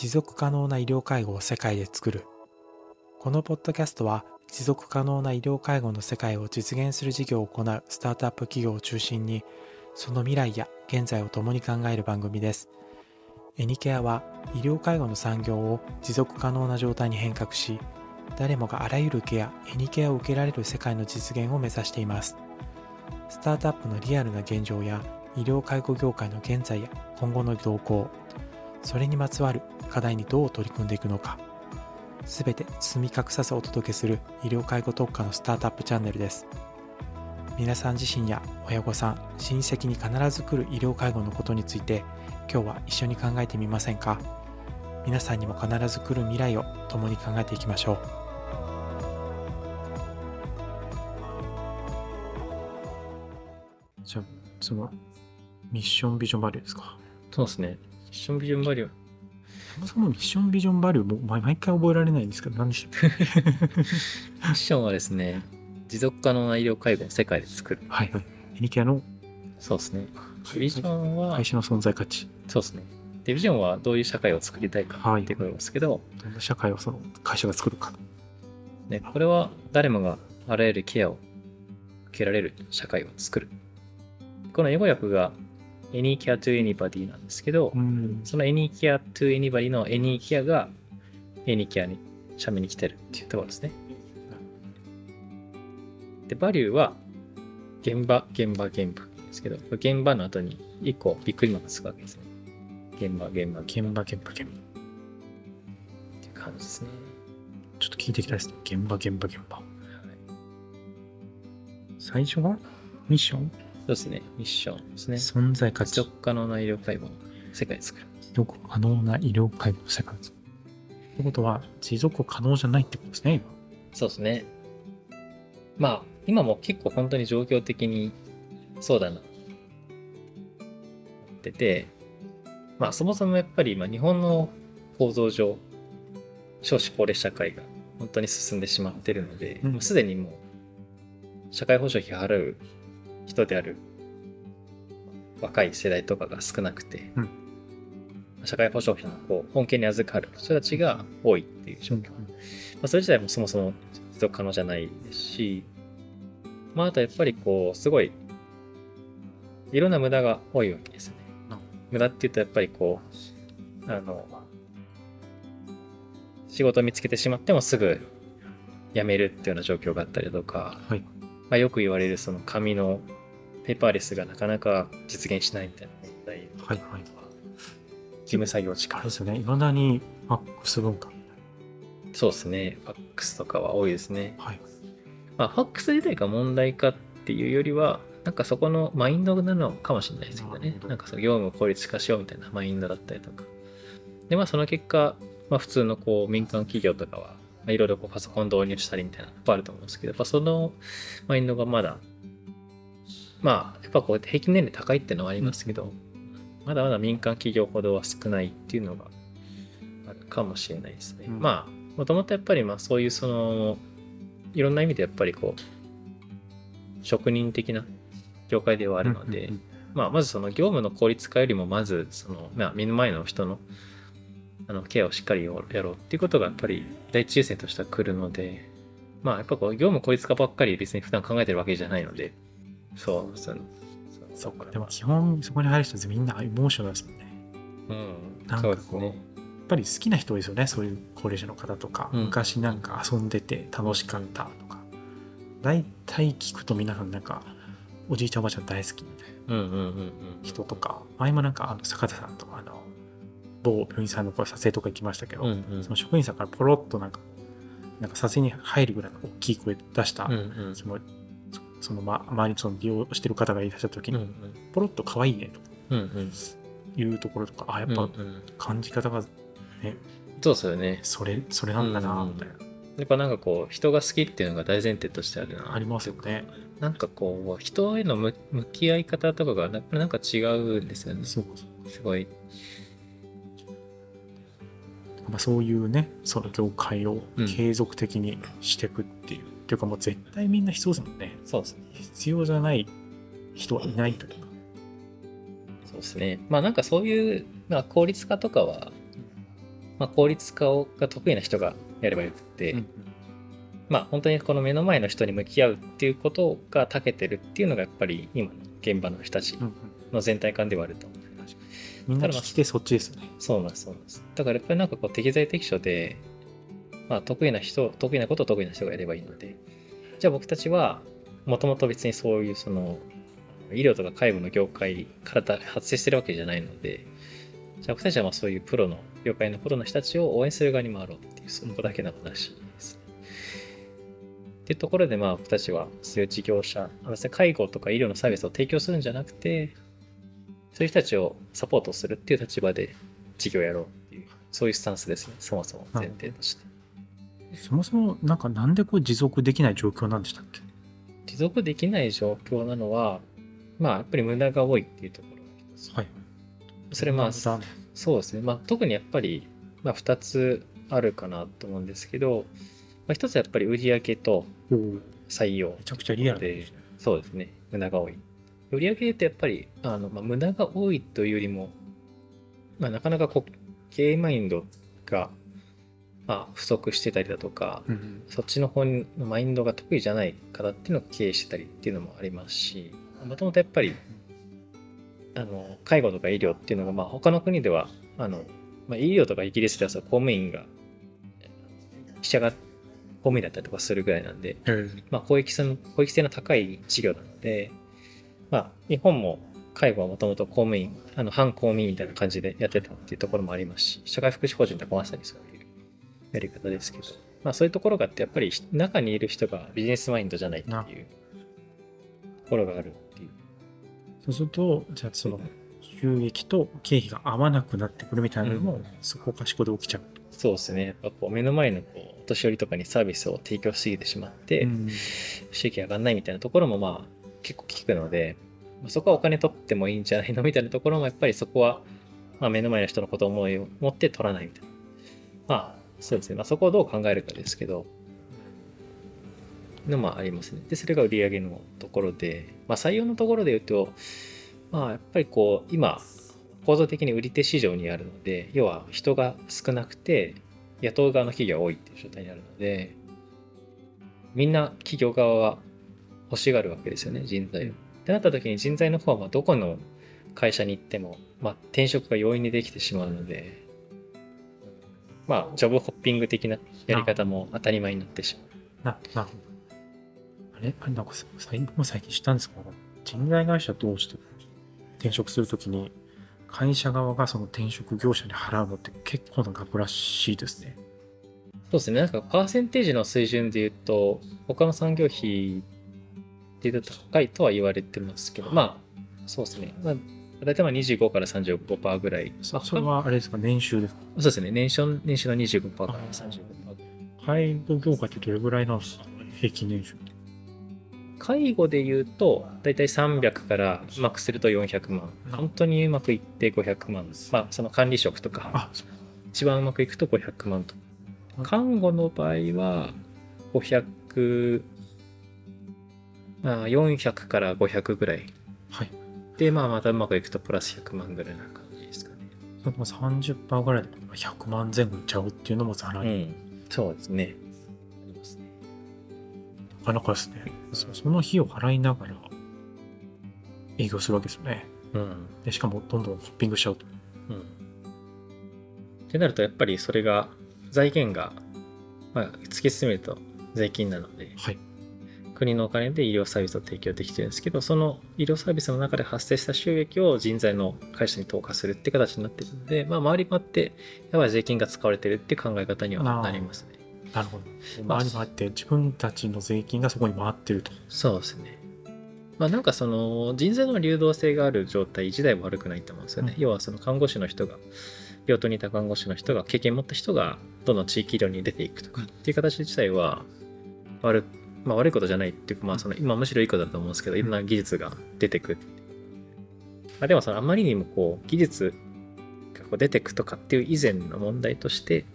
持続可能な医療介護を世界で作る。このポッドキャストは持続可能な医療介護の世界を実現する事業を行うスタートアップ企業を中心にその未来や現在を共に考える番組です。エニケアは医療介護の産業を持続可能な状態に変革し誰もがあらゆるケアエニケアを受けられる世界の実現を目指しています。スタートアップのリアルな現状や医療介護業界の現在や今後の動向それにまつわる課題にどう取り組んでいくのか。すべて包み隠さずお届けする医療介護特化のスタートアップチャンネルです。皆さん自身や親御さん親戚に必ず来る医療介護のことについて今日は一緒に考えてみませんか？皆さんにも必ず来る未来を共に考えていきましょう。じゃあそのミッションビジョンバリューですか？そうですね。ミッションビジョンバリュー。そもそもミッションビジョンバリューも毎毎回覚えられないんですけど何でしたっけ？ミッションはですね、持続可能な医療介護を世界で作る。はいはい。エニケアの？そうですね。ビジョンは、会社の存在価値。そうですね。で、ビジョンはどういう社会を作りたいかはい。っていうことですけど、どんな社会をその会社が作るか。ね、これは誰もがあらゆるケアを受けられる社会を作る。この英語訳が Any Care to Anybody なんですけど、うん。その Any Care to Anybody の Any Care が Any Care に社名に来てるっていうところですね。で、バリューは現場、現場、現場ですけど、現場の後に1個びっくりマークつくわけですね。現場、現場、現現場現場現場。場っていう感じですね。ちょっと聞いていきたいですね。現場現場現場。はい。最初がミッション？そうですね。ミッションですね。存在価値持続可能な医療介護を世界で作る。持続可能な医療介護の世界ですってことは持続可能じゃないってことですねそうですね。まあ、今も結構本当に状況的にそうだな。ってて、まあそもそもやっぱり今日本の構造上、少子高齢社会が本当に進んでしまってるので、うんもうすでにもう社会保障費払う人である若い世代とかが少なくて、うん社会保障費のこう本件に預かる人たちが多いっていう状況。まあ、それ自体もそもそも持続可能じゃないですし、まあ、あとやっぱりこう、すごい、いろんな無駄が多いわけですよねうん。無駄って言うとやっぱりこう、あの、仕事を見つけてしまってもすぐ辞めるっていうような状況があったりとか、はいまあ、よく言われるその紙のペーパーレスがなかなか実現しないみたいな問題とか、はいはい。事務作業あ力れですよね。いまだにファックス文化。そうですね。ファックスとかは多いですね。はい。まあ、ファックス自体が問題かっていうよりは、なんかそこのマインドなのかもしれないですけどね。なんかその業務を効率化しようみたいなマインドだったりとか。で、まあその結果、まあ普通のこう民間企業とかは、まあ、いろいろパソコン導入したりみたいなのいっぱいあると思うんですけど、やっぱそのマインドがまだ、まあやっぱこう平均年齢高いっていうのはありますけど、まだまだ民間企業ほどは少ないっていうのがあるかもしれないですね。うんまあもともとやっぱりまあそういうそのいろんな意味でやっぱりこう職人的な業界ではあるので、うんうんまあ、まずその業務の効率化よりもまずその、まあ、目の前の人のあのケアをしっかりやろうっていうことがやっぱり第一優先としては来るのでまあやっぱこう業務効率化ばっかり別に普段考えてるわけじゃないのでそう。そうそっか。でも基本そこに入る人みんなエモーショナルですもんね。うん。なんかこうそうですね。やっぱり好きな人ですよね。そういう高齢者の方とか、うん。昔なんか遊んでて楽しかったとか。大体聞くと皆さんなんかおじいちゃんおばあちゃん大好きみたいなうんうんうんうん人とか。前もなんかあの坂田さんとあの某病院さんのこう撮影とか行きましたけど、うんうん。その職員さんからポロッとなんかなんか撮影に入るぐらいの大きい声出した、うんうん。そのそその、ま、周りにその利用してる方がいらっしゃった時に、うんうん。ポロッと可愛いねとうんうん。いうところとかあやっぱうんうん。感じ方がね、そうですよね。それそれなんだなうん。みたいな、やっぱなんかこう人が好きっていうのが大前提としてあるなありますよね。なんかこう人への向向き合い方とかがやっぱりなんか違うんですよね。すごい。まあ、そういうねその業界をうん。継続的にしていくっていう、っていうかもう絶対みんな必要ですもんねそうですね必要じゃない人はいないというかそうですねまあなんかそういう、まあ、効率化とかはまあ、効率化をが得意な人がやればよくて、うんまあ本当にこの目の前の人に向き合うっていうことが長けてるっていうのがやっぱり今の現場の人たちうんうんの全体感ではあると思う。みんな聞き手そっちですよね。そうなんです、そうなんです。だからやっぱりなんかこう適材適所で、まあ得意な人、得意なことを得意な人がやればいいので、じゃあ僕たちはもともと別にそういうその医療とか介護の業界から発生してるわけじゃないので、じゃあ僕たちはまあそういうプロの、業界のプロの人たちを応援する側に回ろうっていう、そこだけの話ですね。っていうところでまあ僕たちはそういう事業者、別に介護とか医療のサービスを提供するんじゃなくて、そういう人たちをサポートするっていう立場で事業やろうっていう、そういうスタンスですね、そもそも前提として。そもそもなんかなんでこう持続できない状況なんでしたっけ？持続できない状況なのは、まあやっぱり無駄が多いっていうところ。はい。それまあ、残そうですね。まあ特にやっぱり、まあ2つあるかなと思うんですけど、まあ、1つはやっぱり売上と採用ちゃくちゃリアルですね。そうですね。無駄が多い。売上ってやっぱり、あの、まあ、無駄が多いというよりも、まあ、なかなかこう、経営マインドが、まあ、不足してたりだとか、うんうん。そっちの方のマインドが得意じゃない方っていうのが経営してたりっていうのもありますし、もともとやっぱり、あの、介護とか医療っていうのが、まあ、他の国では、あの、まあ、医療とかイギリスではさ、公務員が、記者が公務員だったりとかするぐらいなんで、ええ。まあ、公益性の公益性の高い事業なので、まあ、日本も介護はもともと公務員、あの反公務員みたいな感じでやってたっていうところもありますし、社会福祉法人とかまさにそういうやり方ですけど、まあ、そういうところがあって、やっぱり中にいる人がビジネスマインドじゃないっていうところがあるっていう。そうすると、じゃあその収益と経費が合わなくなってくるみたいなのも、うんそこかしこで起きちゃうと。そうですね。やっぱこう目の前のこうお年寄りとかにサービスを提供しすぎてしまって、うん収益上がんないみたいなところもまあ結構聞くので、まあそこはお金取ってもいいんじゃないのみたいなところもやっぱりそこは、まあ、目の前の人のことを思いを持って取らないみたいな。まあそうですね。まあそこをどう考えるかですけど、のもありますね。で、それが売り上げのところで、まあ採用のところで言うと、まあやっぱりこう今、構造的に売り手市場にあるので、要は人が少なくて、雇う側の企業が多いっていう状態にあるので、みんな企業側は欲しがるわけですよね、人材を。ってなった時に人材の方はまあどこの会社に行っても、まあ、転職が容易にできてしまうので、まあ、ジョブホッピング的なやり方も当たり前になってしまう。ななるほど。あれ？あれなんかさ最僕も最近知ったんですけど、人材会社どうして転職するときに、会社側がその転職業者に払うのって結構な額らしいですね。そうですね、なんかパーセンテージの水準で言うと、他の産業費っていうと高いとは言われてますけど、まあ、そうですね。まあ、大体まあ25から35%ぐらい。まあそそれはあれですか、年収ですか？そうですね、年収年収の25%から35%ぐらい。介護業界ってどれぐらいなんですか平均年収？介護で言うと、大体300からうまくすると400万。本当にうまくいって500万。まあ、その管理職とか、一番うまくいくと500万と。看護の場合は、500、まあ、400から500ぐらい。はい。で、まあ、またうまくいくとプラス100万ぐらいな感じですかね。それも30%ぐらいで100万前後いっちゃうっていうのもざらに、うん。そうですね。ありますね。なかなかですね。そその費用払いながら営業するわけですよね。うん。でしかもどんどんホッピングしちゃうと。うん。ってなると、やっぱりそれが、財源が、まあ、突き進めると税金なので、はい。国のお金で医療サービスを提供できてるんですけど、その医療サービスの中で発生した収益を人材の会社に投下するって形になってるので、まあ、回り回って、やっぱり税金が使われてるって考え方にはなりますね。なるほど。まあ回り回って自分たちの税金がそこに回ってると。そうですね。まあなんかその人材の流動性がある状態自体は悪くないと思うんですよね。うん要はその看護師の人が、病棟にいた看護師の人が経験持った人がどんどん地域医療に出ていくとかっていう形自体は悪,、まあ、悪いことじゃないっていうか、まあその今むしろいいことだと思うんですけど、いろんな技術が出てくる。まあ、でもそのあまりにもこう技術がこう出てくとかっていう以前の問題として、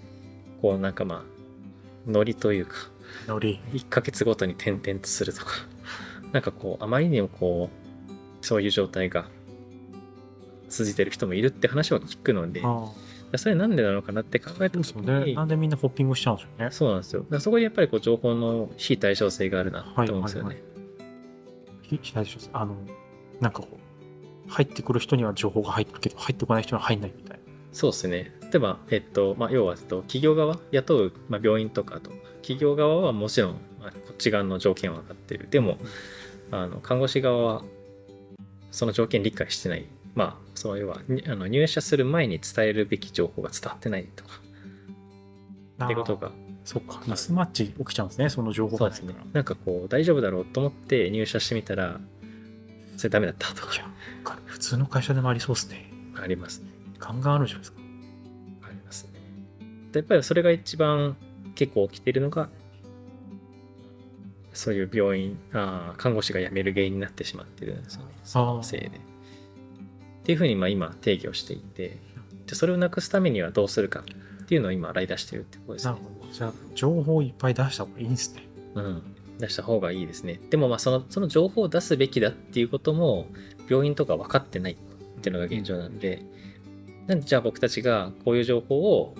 こうなんかまあ、ノリというか、ノリ。1ヶ月ごとに転々とするとか、なんかこう、あまりにもこう、そういう状態が続いてる人もいるって話は聞くので、まあやそれなんでなのかなって考えた時そうね。になんでみんなホッピングしちゃうんですよね。そうなんですよだからそこにやっぱりこう情報の非対称性があるなって思うんですよね、はいはいひ左ですあの、なんかこう、入ってくる人には情報が入ってるけど、入ってこない人には入んないみたいな。そうですね。例えば、えっと、まあ、要は、えっと企業側、雇う、まあ、病院とかと、企業側はもちろん、まあ、こっち側の条件は分かってる。でも、あの、看護師側は、その条件理解してない。まあ、その要は、にあの入社する前に伝えるべき情報が伝わってないとか、ってことが、そっか、ミスマッチ起きちゃうんですね、その情報そうですねがなんかこう、大丈夫だろうと思って入社してみたら、それダメだったとか、普通の会社でもありそうですね。ありますね。ガンガンあるじゃないですか。ありますね。でやっぱりそれが一番結構起きてるのが、そういう病院、あー看護師が辞める原因になってしまってるんですよね。そのせいで。っていうふうにまあ今定義をしていて、でそれをなくすためにはどうするかっていうのを今洗い出してるってことですねなる。ほど。じゃあ、情報をいっぱい出した方がいいんですね。うん。出した方がいいですね。でもまあそのその情報を出すべきだっていうことも病院とか分かってないっていうのが現状なんで、なんでじゃあ僕たちがこういう情報を、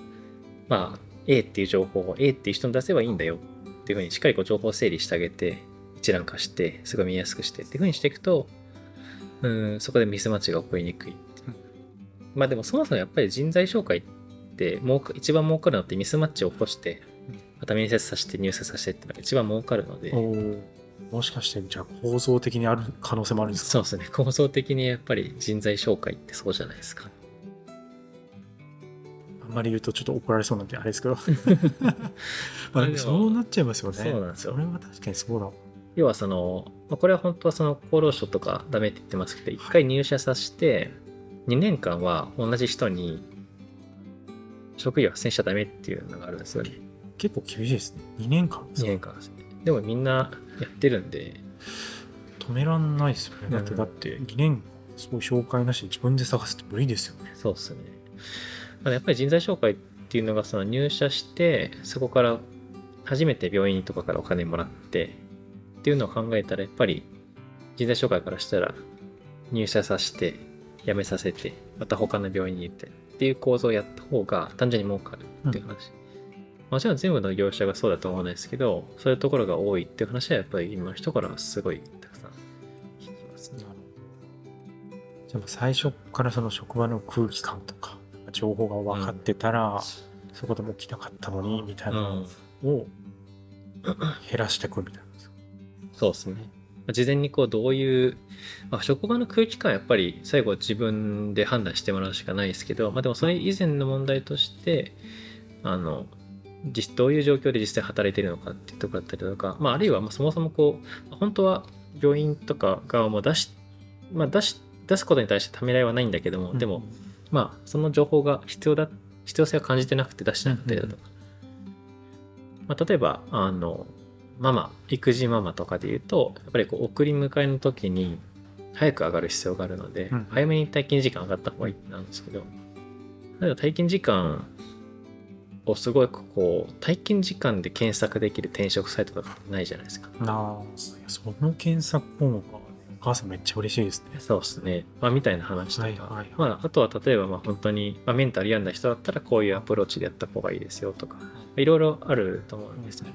まあ A っていう情報を A っていう人に出せばいいんだよっていうふうにしっかりこう情報を整理してあげて、一覧化して、すごい見やすくしてっていうふうにしていくと、うん、そこでミスマッチが起こりにくい。まあでもそもそもやっぱり人材紹介って儲か一番儲かるのってミスマッチを起こして、また面接させて入社させてっていうのが一番儲かるので、もしかして、じゃあ構造的にある可能性もあるんですか？そうですね。構造的にやっぱり人材紹介ってそうじゃないですか。あんまり言うとちょっと怒られそうなんであれですけど。まあでもそうなっちゃいますよね。そうなんですよそれは確かにそうだわ。要はその、まあこれは本当はその厚労省とかダメって言ってますけど、一回入社させて、2年間は同じ人に職業を斡旋しちゃダメっていうのがあるんですよね。結構厳しいですね。2年間です2か年間ですね。でもみんなやってるんで、止めらんないですよね。だって、うんだって2年間そ紹介なしで自分で探すって無理ですよね。そうですね。まあやっぱり人材紹介っていうのがその入社して、そこから初めて病院とかからお金もらってっていうのを考えたら、やっぱり人材紹介からしたら入社させて、辞めさせて、また他の病院に行ってっていう構造をやった方が単純に儲かるっていう話。もちろん全部の業者がそうだと思うんですけど、そういうところが多いっていう話はやっぱり今の人からはすごいたくさん聞きますね。じゃあもう最初からその職場の空気感とか情報が分かってたら、そこでも起きなかったのにみたいなのを減らしていくみたいな。そうですね。事前にこうどういう、まあ、職場の空気感はやっぱり最後は自分で判断してもらうしかないですけど、まあ、でもそれ以前の問題としてあの実どういう状況で実際働いているのかっていうところだったりとか、まあ、あるいはまあそもそもこう本当は病院とか側も出し,、まあ、出し出すことに対してためらいはないんだけども、でも、まあその情報が必要だ必要性を感じてなくて出してなかったりだとか、まあ、例えばあのママ育児ママとかで言うとやっぱりこう送り迎えの時に早く上がる必要があるので、うん。早めに退勤時間上がった方がいいなんですけど退勤時間をすごいこう退勤時間で検索できる転職サイトとかないじゃないですか。なあいやその検索項目はねお母さんめっちゃ嬉しいですね。そうですね、まあ、みたいな話とか、はいまあ、あとは例えばまあ本当に、まあ、メンタル病んだ人だったらこういうアプローチでやった方がいいですよとかいろいろあると思うんですね。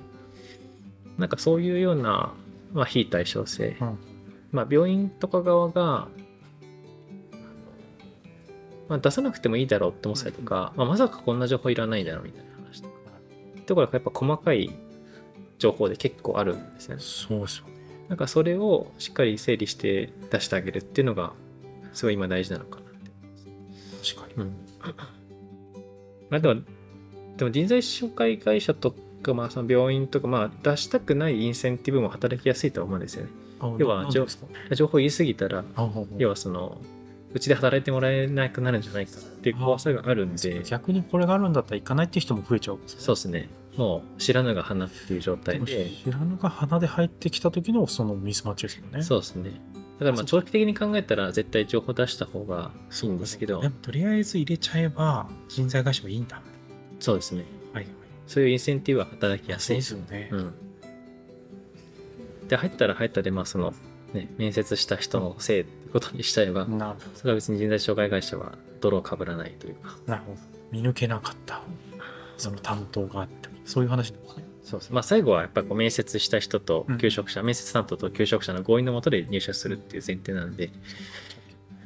なんかそういうような、まあ、非対称性、うんまあ、病院とか側が、まあ、出さなくてもいいだろうって思ってたりとか、まあ、まさかこんな情報いらないだろうみたいな話とかところがやっぱ細かい情報で結構あるんですよね。そうですよね。なんかそれをしっかり整理して出してあげるっていうのがすごい今大事なのかなって。確かに。うん。まあでも、でも人材紹介会社とか、まあその病院とか、まあ出したくないインセンティブも働きやすいと思うんですよね。あ要は情報言い過ぎたら、要はその、うちで働いてもらえなくなるんじゃないかっていう怖さがあるんで、逆にこれがあるんだったら行かないっていう人も増えちゃうねそうですね。もう知らぬが花っていう状態で、知らぬが鼻で入ってきた時のそのミスマッチですもんね。そうですね。だからまあ長期的に考えたら絶対情報出した方がいいんですけどで、もとりあえず入れちゃえば人材会社もいいんだ。そうですね。そういうインセンティブは働きやすい。ですよね。うん。で、入ったら入ったで、まあその、ね、面接した人のせいってことにしちゃえば、なるそれは別に人材障害会社は泥をかぶらないというか。なるほど。見抜けなかったその担当があってそういう話なんですねそうですまあ最後はやっぱりこう面接した人とうん求職者、面接担当と求職者の合意のもとで入社するっていう前提なんで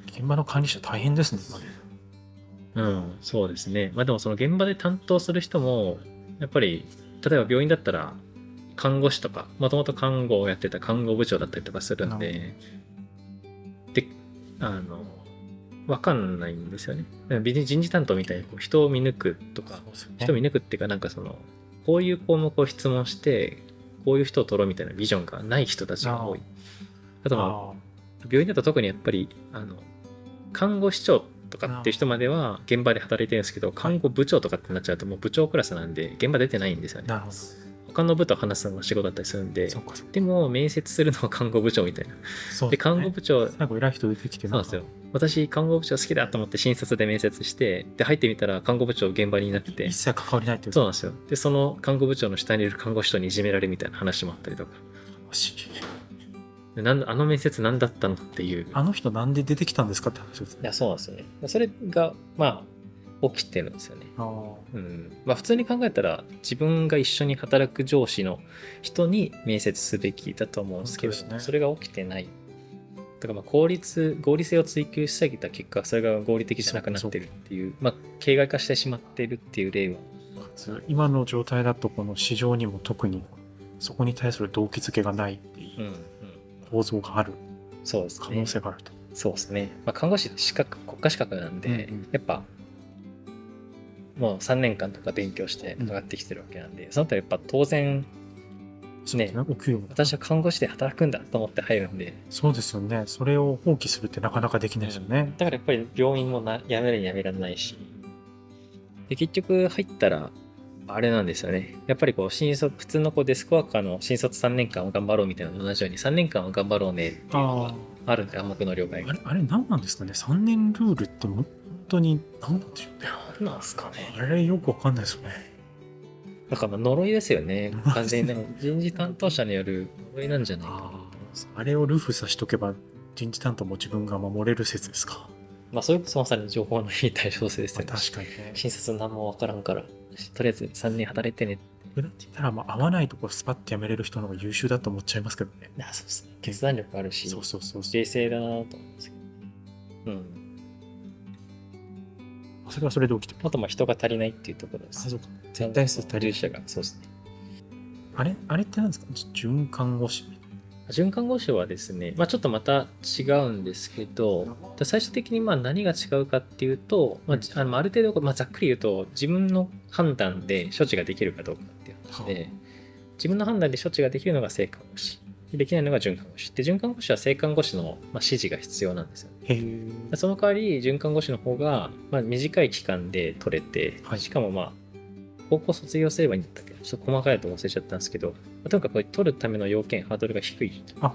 現場の管理者大変ですねうんそうですねまあでもその現場で担当する人もやっぱり例えば病院だったら看護師とかもともと看護をやってた看護部長だったりとかするんなでであの分かんないんですよね。別に人事担当みたいにこう人を見抜くとかね。人見抜くっていうかなんかそのこういう項目を質問してこういう人を取ろうみたいなビジョンがない人たちが多い。あとまああ病院だと特にやっぱりあの看護師長とかっていう人までは現場で働いてるんですけど看護部長とかってなっちゃうともう部長クラスなんで現場出てないんですよね。他の部と話すのが仕事だったりするんででも面接するのは看護部長みたいな。でね。看護部長最後偉い人出てきてそうなんですよ。私看護部長好きだと思って診察で面接してで入ってみたら看護部長現場になって。て一切関わりないってそうなんですよ。でその看護部長の下にいる看護師とにいじめられるみたいな話もあったりとかなんあの面接何だったのっていう。あの人なんで出てきたんですかって話ですね。いやそうなんですよね。それがまあ起きてるんですよね。うん。まあ普通に考えたら自分が一緒に働く上司の人に面接すべきだと思うんですけどね。それが起きてない。だからまあ効率合理性を追求しすぎた結果それが合理的じゃなくなってるっていうまあ形骸化してしまってるっていう例は。今の状態だとこの市場にも特にそこに対する動機づけがないっていう。うんうん構造があるそうですね。可能性があると、そうですね、まあ、看護師資格国家資格なんで、うんうん。やっぱもう3年間とか勉強して上がってきてるわけなんで、そのあたりやっぱ当然ね。私は看護師で働くんだと思って入るんで。そうですよね。それを放棄するってなかなかできないですよね、だからやっぱり病院もなやめるにやめられないし。で結局入ったらあれなんですよね。やっぱりこう新卒普通のこうデスクワーカーの新卒3年間を頑張ろうみたいなのと同じように3年間は頑張ろうねっていうのがああるんで暗黙の了解が。あれあれ何なんですかね？3年ルールって本当に何なんでしょうね何なんすかね。あれよくわかんないですよね。だからまあ呪いですよね。完全に。人事担当者による呪いなんじゃないか。なああれをルフさしとけば人事担当も自分が守れる説ですか、まあそれこそまさに情報の非対称性ですよね。確かにね。診察何もわからんからとりあえず3年働いてね。だって言ったらまあ合わないとこスパッてやめれる人の方が優秀だと思っちゃいますけどね。いやそうですね。決断力あるしそうそうそうそう。冷静だなと思うんですけど。うん。それはそれで起きてる。あとまあ人が足りないっていうところです。あそうか。全体数足りる者がそうですね。あれ？あれって何ですか？準看護師循環護士はですね、まあ、ちょっとまた違うんですけど最終的にまあ何が違うかっていうと、まあ、じあのある程度、まあ、ざっくり言うと自分の判断で処置ができるかどうかっていう話で自分の判断で処置ができるのが正看護師できないのが準看護師で準看護師は正看護師のまあ指示が必要なんですよ。ねその代わり准看護師の方が、まあ、短い期間で取れて、はい。しかもまあ高校卒業すればいいんだったっけ？ちょっと細かいと忘れちゃったんですけど、まあとにかくこれ取るための要件ハードルが低い。あ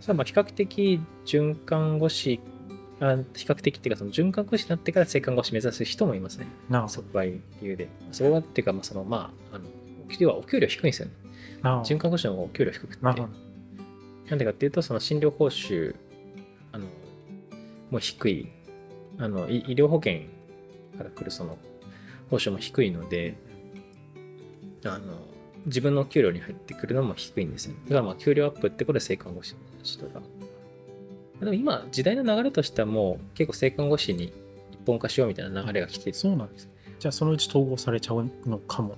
それはまあ比較的准看護師あ比較的っていうかその准看護師になってから正看護師目指す人もいますね。なるほそこが理由で。それはっていうかまあそのまああのお給料はお給料低いんですよね。ど。な准看護師の方がお給料低くて。ななんでかっていうと、その診療報酬、あの、もう低い、あの、い医療保険から来るその報酬も低いので、あの、自分の給料に入ってくるのも低いんですよ。だからまあ、給料アップってこれ正看護師の人が。でも今、時代の流れとしてはもう結構正看護師に一本化しようみたいな流れが来てる。そうなんですねじゃあそのうち統合されちゃうのかも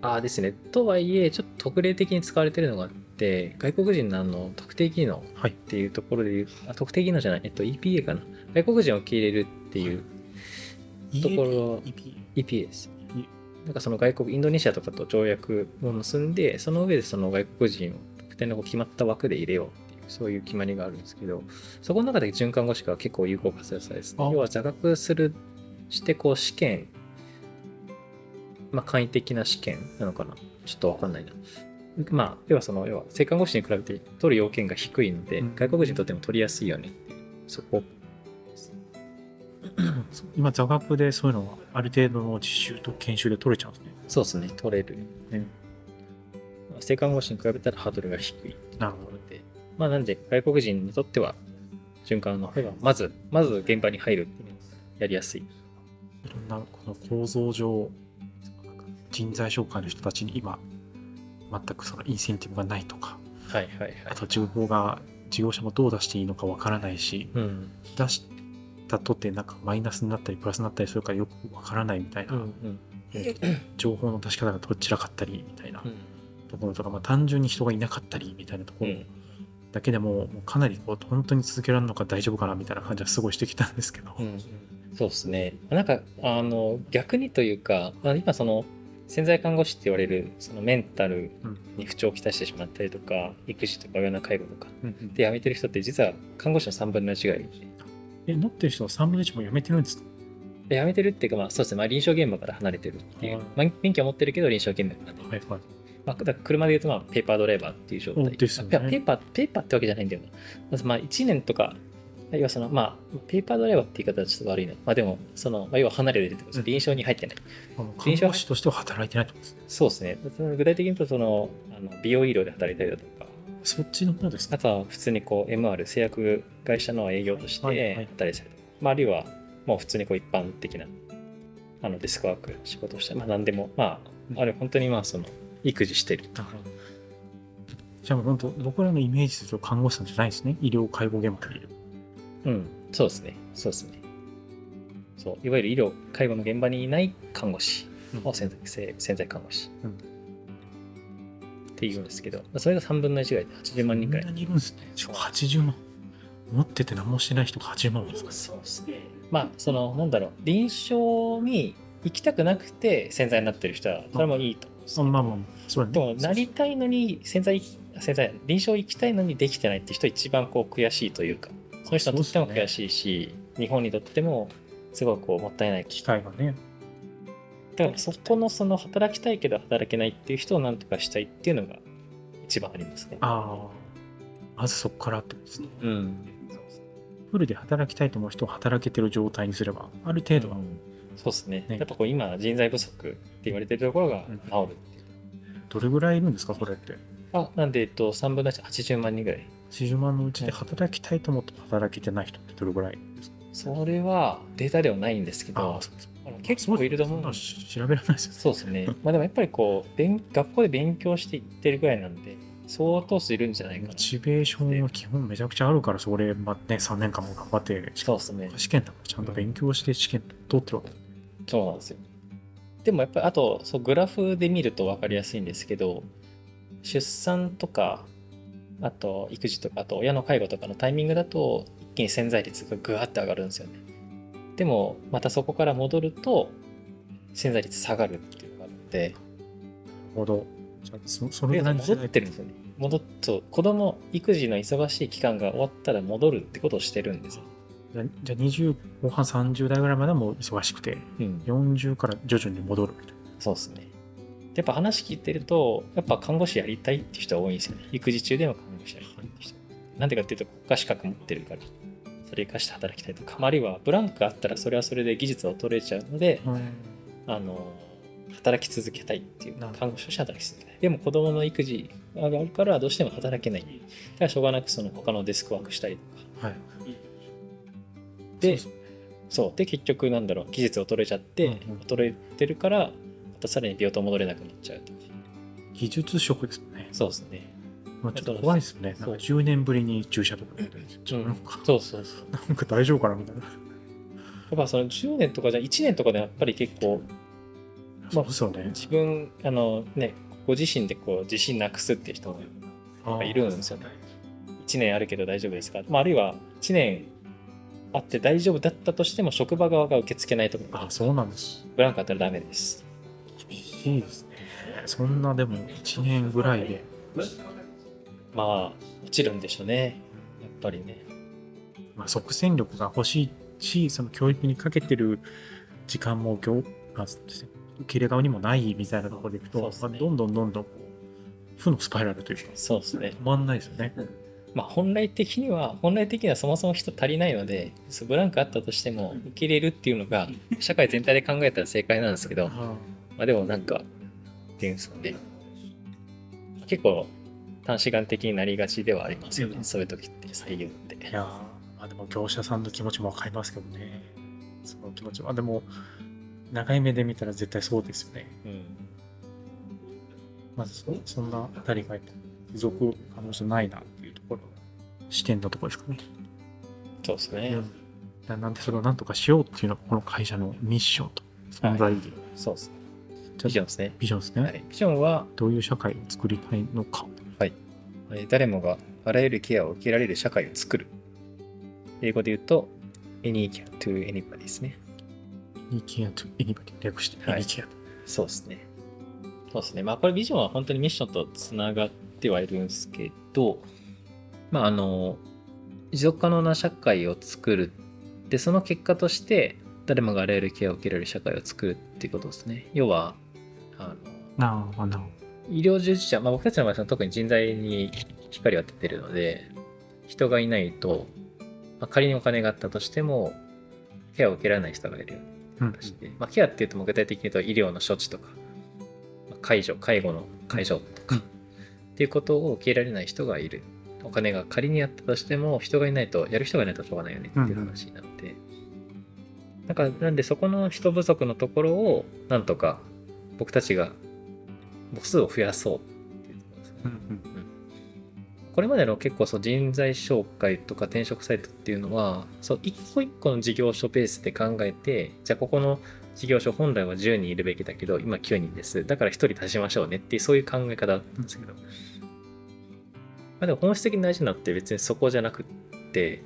ああですね。とはいえ、ちょっと特例的に使われてるのがあって、外国人のあの特定技能はいっていうところで言う、あ特定技能じゃない、えっと、EPA かな。外国人を受け入れるっていうところ EAP EPA です。なんかその外国、インドネシアとかと条約を結んで、その上でその外国人を特定のこう決まった枠で入れようっていう、そういう決まりがあるんですけど、そこの中で準看護師が結構有効活用されてて、あ。要は座学する、してこう試験、まあ簡易的な試験なのかな？ちょっとわかんないな。まあ、要はその、要は正看護師に比べて取る要件が低いので、うん。外国人にとっても取りやすいよねそこ今座学でそういうのはある程度の実習と研修で取れちゃうんですね。そうですね、取れる。ね。正看護師に比べたらハードルが低い。なるほど。ので、まあなんで外国人にとっては、循環の方が、まず、まず現場に入るっていうやりやすい。いろんなこの構造上人材紹介の人たちに今全くそのインセンティブがないとかはいはいはい。あと情報が事業者もどう出していいのかわからないしうん。出したとてなんかマイナスになったりプラスになったりするからよくわからないみたいな、うんうん。情報の出し方がどちらかったりみたいな。うん。ところとか、まあ、単純に人がいなかったりみたいなところうん。だけでももうかなりこう本当に続けられるのか大丈夫かなみたいな感じはすごいしてきたんですけど、うん。そうですね。なんかあの逆にというかまあ今その潜在看護師って言われるそのメンタルうん。に不調をきたしてしまったりとか育児とか親の介護とかうんうん。で辞めてる人って実は看護師の3分の1ぐらいえ乗ってる人は3分の1も辞めてるんですか？で辞めてるっていうかまあそうですね、まあ、臨床現場から離れてるっていう、はいまあ、免許は持ってるけど臨床現場から離れてるはいはいまあ、車で言うと、まあ、ペーパードライバーっていう状態。ですよねあペペーパー、ペーパーってわけじゃないんだよな。まずまあ、1年とか、要はその、まあ、ペーパードライバーって言い方はちょっと悪いな。まあ、でも、その、まあ、要は離れてるってことです。うん臨床に入ってない。あの看護師としては働いてないってことですねそうですね。具体的に言うと、その、あの美容医療で働いたりだとか、そっちの方ですか？あとは普通にこう、MR、製薬会社の営業としてはいはい。働いたりとか、まあ、あるいは、もう普通にこう、一般的な、あの、デスクワーク、仕事をして、まあ、何でも、まあ、あれ、本当にまあ、その、育児してるなるほど。じゃあもう本当僕らのイメージすると看護師さんじゃないですね。医療介護現場にいる。うん、そうですね。そうですね。そう、いわゆる医療、介護の現場にいない看護師を潜在せ潜在看護師、うん。っていうんですけど、まあそれが3分の1ぐらいで80万人くらこんないにいるんですね。しかも80万持ってて何もしてない人が80万ですか？そうですね。まあ、その、なんだろう、臨床に行きたくなくて潜在になってる人は、それもいいと思うんですけど。あまあまあそれはね。でも、なりたいのに潜在、潜在、臨床行きたいのにできてないって人一番こう悔しいというか、その人にとっても悔しいし、日本にとってもすごいこうもったいない機会がね。だからそこのその働きたいけど働けないっていう人をなんとかしたいっていうのが一番ありますね。ああまずそこからってことですね。うん。フルで働きたいと思う人を働けてる状態にすればある程度は、そうですね。ね。やっぱこう今人材不足って言われてるところがうん。治る。どれぐらいいるんですかそれって？あ、なんで、えっと、3分の1、80万人ぐらい。80万のうちで働きたいと思って働けてない人ってどれぐらいですか？それはデータではないんですけど、結構いると思う。調べられないですよね。そうですね。まあでもやっぱりこう、勉学校で勉強していってるぐらいなんで、相当数いるんじゃないかなモ。チベーションは基本めちゃくちゃあるからそれ、まあね、3年間も頑張ってそうですね。試験だもちゃんと勉強して試験通ってるわけそうなんですよ。でもやっぱりあとそうグラフで見ると分かりやすいんですけど出産とかあと育児とかあと親の介護とかのタイミングだと一気に潜在率がグワッて上がるんですよね。でもまたそこから戻ると潜在率下がるっていうのがあるのでなるほどそそでれ戻ってるんですよね。戻っと子供育児の忙しい期間が終わったら戻るってことをしてるんですよ。じゃあじゃあ20後半30代ぐらいまでも忙しくてうん、40から徐々に戻るみたいなそうですね。やっぱ話聞いてると、やっぱ看護師やりたいって人は多いんですよね。育児中でも看護師やりたいって人。なんでかっていうと、国家資格持ってるから、それ生かして働きたいとか、まああるいはブランクあったらそれはそれで技術が衰えちゃうので、あの、働き続けたいっていう看護師として働き続けたい。でも子供の育児があるからどうしても働けない。だからしょうがなくその他のデスクワークしたりとか。はいでそうそう。で、結局なんだろう、技術衰えちゃって、うんうん衰えてるから、またさらに病棟戻れなくなっちゃうとか。技術職ですね、そうですね。まあ、ちょっと怖いですよねそうんなか10年ぶりに注射とかでちょっとなんかそうそうそう。なんか大丈夫かなみたいなやっぱその10年とかじゃ1年とかでやっぱり結構そうですよね自分あのねご自身でこう自信なくすっていう人もいるんですよね。1年あるけど大丈夫ですか、まあ、あるいは1年あって大丈夫だったとしても職場側が受け付けないところあそうなんです。ブランクあったらダメです。厳しいですね。そんなでも1年ぐらいで。まあ落ちるんでしょうね。やっぱりね。まあ、即戦力が欲しいしその教育にかけてる時間も業まあ受け入れ側にもないみたいなところでいくと、どんどんどんどんこう負のスパイラルというかそうですね。止まんないですよね。まあ本来的には本来的にはそもそも人足りないのでブランクあったとしても受け入れるっていうのが社会全体で考えたら正解なんですけど、あまあでもなんか、っていうんですかね。結構、短視眼的になりがちではありますよね。うんそういう時って、採用って。いやーまあでも業者さんの気持ちもわかりますけどね。その気持ちは。でも、長い目で見たら絶対そうですよね。うんまずそそんなあたりが持続可能じゃないなっていうところ視点のところですかね。そうですね、ななんでそれをなんとかしようっていうのがこの会社のミッションと存在意義、そうですねビジョンですねビジョンですね、はい、ビジョンはどういう社会を作りたいのか。えー誰もがあらゆるケアを受けられる社会を作る。英語で言うと、any care to anybody ですね。Any care to anybody 略してそうですね。そうですね。まあ、これビジョンは本当にミッションとつながってはいるんですけど、まあ、あの、持続可能な社会を作る。で、その結果として、誰もがあらゆるケアを受けられる社会を作るっていうことですね。要は、あの、なあなあ医療従事者、まあ、僕たちの場合は特に人材に光を当ててるので人がいないと、まあ、仮にお金があったとしてもケアを受けられない人がいるよううんまあ、ケアっていうと具体的に言うと医療の処置とか、まあ介助介護の介助とか、うん。っていうことを受けられない人がいる。お金が仮にあったとしても人がいないとやる人がいないとしょうがないよねっていう話になって、なんかなんでそこの人不足のところをなんとか僕たちが母数を増やそう。っこれまでの結構そう人材紹介とか転職サイトっていうのはそう一個一個の事業所ベースで考えてじゃあここの事業所本来は10人いるべきだけど今9人です。だから1人足しましょうねっていうそういう考え方だったんですけど、まあ、でも本質的に大事なのって別にそこじゃなくって、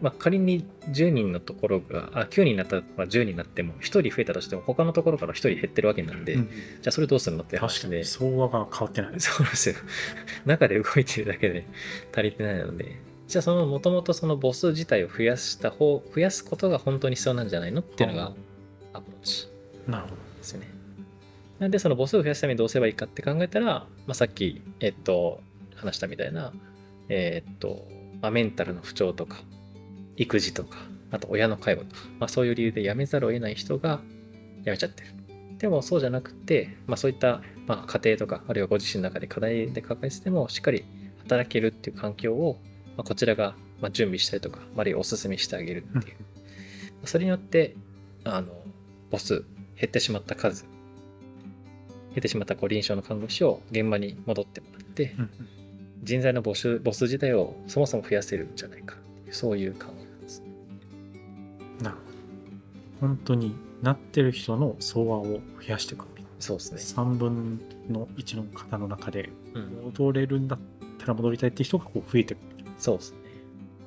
まあ、仮に10人のところがあ9人になったら10人になっても1人増えたとしても他のところから1人減ってるわけなんで、うんじゃあそれどうするのって確話でかに相和が変わってない。そうですよ。中で動いてるだけで足りてないので、じゃあそのもともとその母数自体を増やした方、増やすことが本当に必要なんじゃないのっていうのがアプローチなるほど。ですよね。なんでその母数を増やすためにどうすればいいかって考えたら、まあ、さっき、えっと、話したみたいな、えっと、まあ、メンタルの不調とか、育児とか、あと親の介護とか、まあ、そういう理由で辞めざるを得ない人が辞めちゃってる。でもそうじゃなくて、まあ、そういった、まあ、家庭とか、あるいはご自身の中で課題で抱えてても、しっかり働けるっていう環境を、まあ、こちらがまあ準備したりとか、あるいはお勧めしてあげるっていう。それによって、あの、母数、減ってしまった数、減ってしまったこう臨床の看護師を現場に戻ってもらって、うん人材の募集、母数自体をそもそも増やせるんじゃないかそういう考。なるほど。本当になってる人の相和を増やしていくみたいそうですね。な。3分の1の方の中でうん戻れるんだったら戻りたいって人がこう増えていくみたいな。そうですね。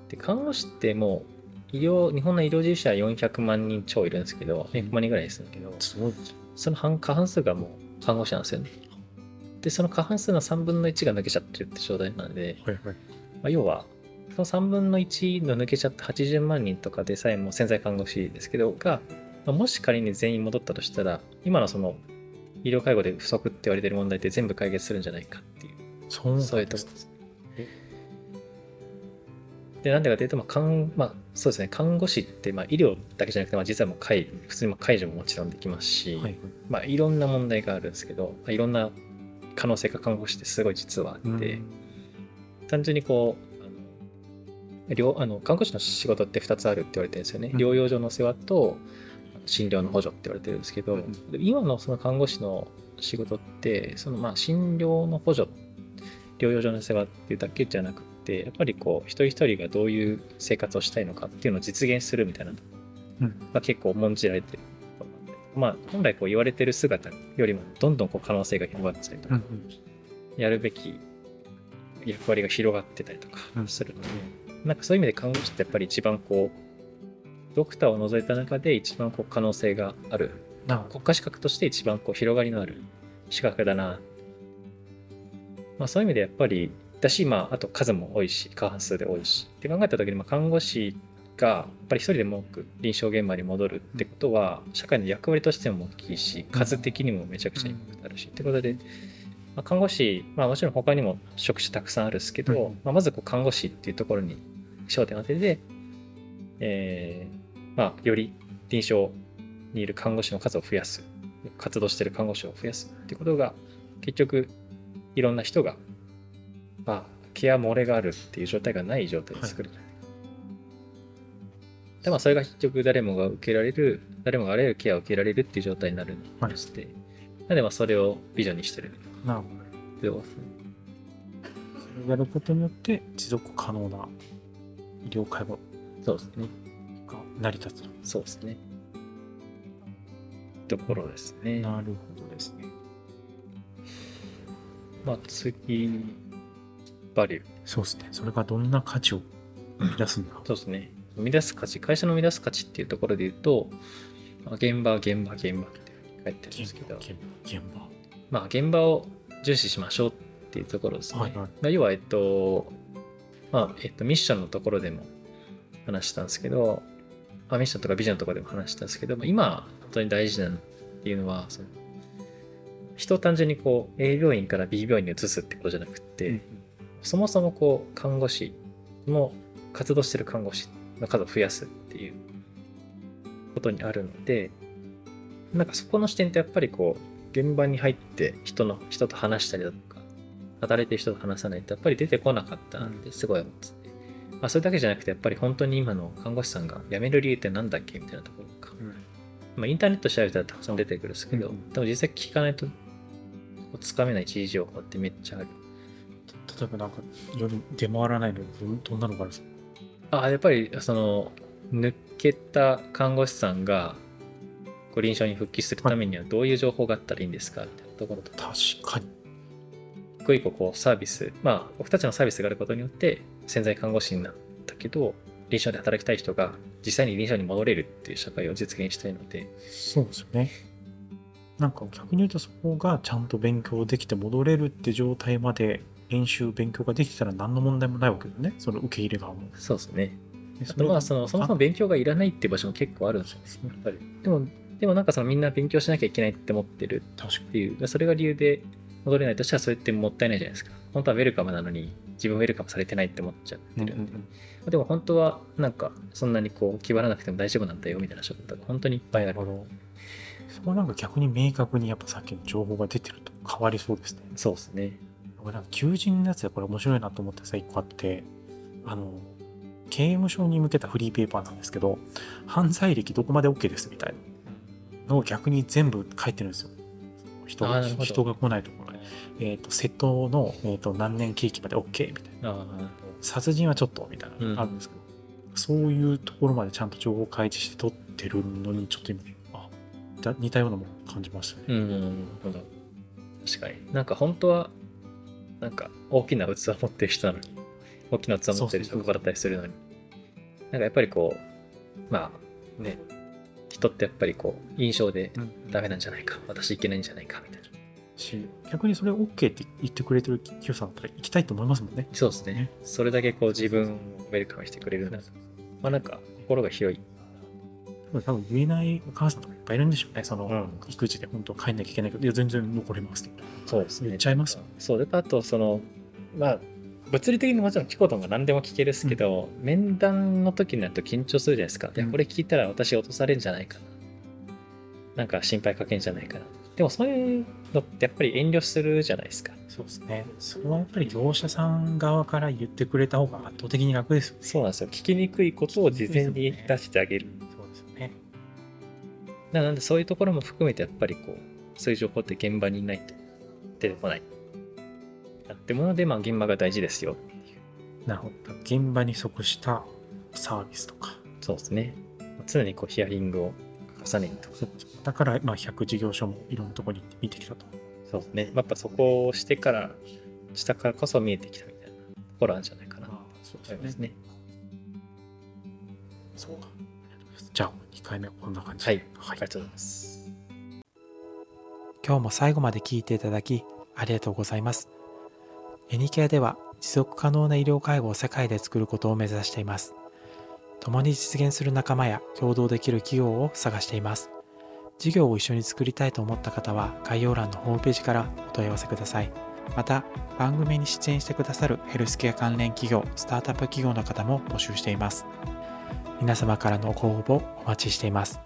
で、看護師ってもう、医療、日本の医療従事者は400万人超いるんですけど、400万人ぐらいですけど。その半過半数がもう看護師なんですよね。で、その過半数の3分の1が抜けちゃってるって状態なので、はいはい。まあ、要は、その3分の1の抜けちゃった80万人とかでさえも潜在看護師ですけど、が、まあもし仮に全員戻ったとしたら、今のその医療介護で不足って言われてる問題って全部解決するんじゃないかっていうそういうところです。で、なんでかというと、まあ、看まあ、そうですね、看護師って、まあ、医療だけじゃなくて、まあ、実はもう介普通にまあ介助ももちろんできますし、はいはい。まあ、いろんな問題があるんですけど、まあ、いろんな可能性が看護師ってすごい実はあって、うん単純にこう、療あの看護師の仕事って2つあるって言われてるんですよね。うん療養所の世話と診療の補助って言われてるんですけど、うん今のその看護師の仕事って、そのまあ診療の補助、療養所の世話っていうだけじゃなくて、やっぱりこう、一人一人がどういう生活をしたいのかっていうのを実現するみたいなのうんが結構重んじられてる。まあ、本来こう言われてる姿よりもどんどんこう可能性が広がってたりとか、うんやるべき役割が広がってたりとかうんするので、なんかそういう意味で看護師ってやっぱり一番こうドクターを除いた中で一番こう可能性がある。国家資格として一番こう広がりのある資格だな、まあ、そういう意味でやっぱりだし、まあ、あと数も多いし過半数で多いし。って考えた時にまあ看護師がやっぱり一人でも多く臨床現場に戻るってことは社会の役割としても大きいし数的にもめちゃくちゃインパクトあるし、ってことでまあ、看護師、まあ、もちろん他にも職種たくさんあるんですけど、うん。まあ、まずこう看護師っていうところに焦点を当てて、えーまあ、より臨床にいる看護師の数を増やす活動している看護師を増やすっていうことが結局いろんな人が、まあ、ケア漏れがあるっていう状態がない状態で作る、でまあそれが結局誰もが受けられる誰もがあらゆるケアを受けられるっていう状態になるのでして、なのでまあそれをビジョンにしてる。なるほど。それをやることによって持続可能な医療介護そうですねが成り立つと。そうですねところですねなるほどですね。まあ次バリューそうですね。それがどんな価値を生み出すんだ。そうですね。生み出す価値、会社の生み出す価値っていうところで言うと、まあ現場、現場、現場って書いてるんですけど、現現場。まあ現場を重視しましょうっていうところですね。はいはいまあ要は、えっと、まあ、えっと、ミッションのところでも話したんですけど、まあ、ミッションとかビジョンとかでも話したんですけど、まあ、今、本当に大事なのっていうのは、その人を単純にこう A 病院から B 病院に移すってことじゃなくって、そもそもこう看護師の活動してる看護師の数を増やすっていうことにあるのでなんかそこの視点ってやっぱりこう現場に入って人の人と話したりだ働いてる人と話さないとやっぱり出てこなかったなってすごい思ってて、まあ、それだけじゃなくてやっぱり本当に今の看護師さんが辞める理由ってなんだっけ？みたいなところとか、うん。まあ、インターネット調べたらたくさん出てくるんですけど、う。んでも実際聞かないとつかめない一時情報ってめっちゃある。例えばなんか夜出回らないのどどんなのがあるんですか？あやっぱりその抜けた看護師さんがこう臨床に復帰するためにはどういう情報があったらいいんですか？みたいなところとか。確かに。一個一個こうサービスまあ僕たちのサービスがあることによって潜在看護師になったけど臨床で働きたい人が実際に臨床に戻れるっていう社会を実現したいのでそうですよね。なんか逆に言うとそこがちゃんと勉強できて戻れるって状態まで練習勉強ができてたら何の問題もないわけだよね。その受け入れ側も。そうですねであとまあそのそもそも勉強がいらないっていう場所も結構あるんですよねやっぱりでもでもなんかそのみんな勉強しなきゃいけないって思ってるっていうそれが理由で戻れないとしたらそれってもったいないじゃないですか本当はウェルカムなのに自分ウェルカムされてないって思っちゃってに。るんで、でも本当はなんかそんなにこう気張らなくても大丈夫なんだよみたいな仕事が本当にいっぱいある。そこはなんか逆に明確にやっぱさっきの情報が出てると変わりそうですね。そうですね俺なんか求人のやつでこれ面白いなと思ってさ、一個あって、あの、刑務所に向けたフリーペーパーなんですけど、犯罪歴どこまで OK ですみたいなのを逆に全部書いてるんですよ。人あーなるほど人が来ないところで。えっ、と、窃盗の、えー、と何年刑期まで OK みたいな。殺人はちょっとみたいなうんのがあるんですけど、そういうところまでちゃんと情報開示して取ってるのに、ちょっと今、あ、だ似たようなものを感じましたね。うんなるほど確かになんか本当はなんか大きな器持ってる人なのに大きな器持ってる人がだったりするのになんかやっぱりこうまあね人ってやっぱりこう印象でうんダメなんじゃないか私いけないんじゃないかみたいな。し逆にそれ OK って言ってくれてる企業さんだったら行きたいと思いますもんね。そうですね。ね。それだけこう自分をウェルカムしてくれるならまあなんか心が広い。多分言えないお母さんとかいっぱいいるんでしょうね。その、うん。育児で本当は帰んなきゃいけないけど、いや全然残れますと。そうです言っちゃいますよそう。であとそのまあ物理的にもちろん聞くことが何でも聞けるですけど、面談の時になると緊張するじゃないですか。いやうんこれ聞いたら私落とされるんじゃないかな。なんか心配かけんじゃないかな。でもそういうのってやっぱり遠慮するじゃないですか。そうですね。それはやっぱり業者さん側から言ってくれた方が圧倒的に楽ですよね。そうなんですよ。聞きにくいことを事前に出してあげる。そうですよね。なのでそういうところも含めてやっぱりこう、そういう情報って現場にいないと出てこない。だってもので、まあ現場が大事ですよ。なるほど。現場に即したサービスとか。そうですね。常にこうヒアリングを重ねると。だから、まあ、100事業所もいろんなところに行って見てきたと。そうですね。やっぱそこをしてから、したからこそ見えてきたみたいなところあるんじゃないかなとそう思いますね。そうか。じゃあ、2回目はこんな感じで。はい。ありがとうございます。今日も最後まで聞いていただきありがとうございます。エニケアでは持続可能な医療介護を世界で作ることを目指しています。共に実現する仲間や共同できる企業を探しています。事業を一緒に作りたいと思った方は概要欄のホームページからお問い合わせください。また番組に出演してくださるヘルスケア関連企業、スタートアップ企業の方も募集しています。皆様からのご応募お待ちしています。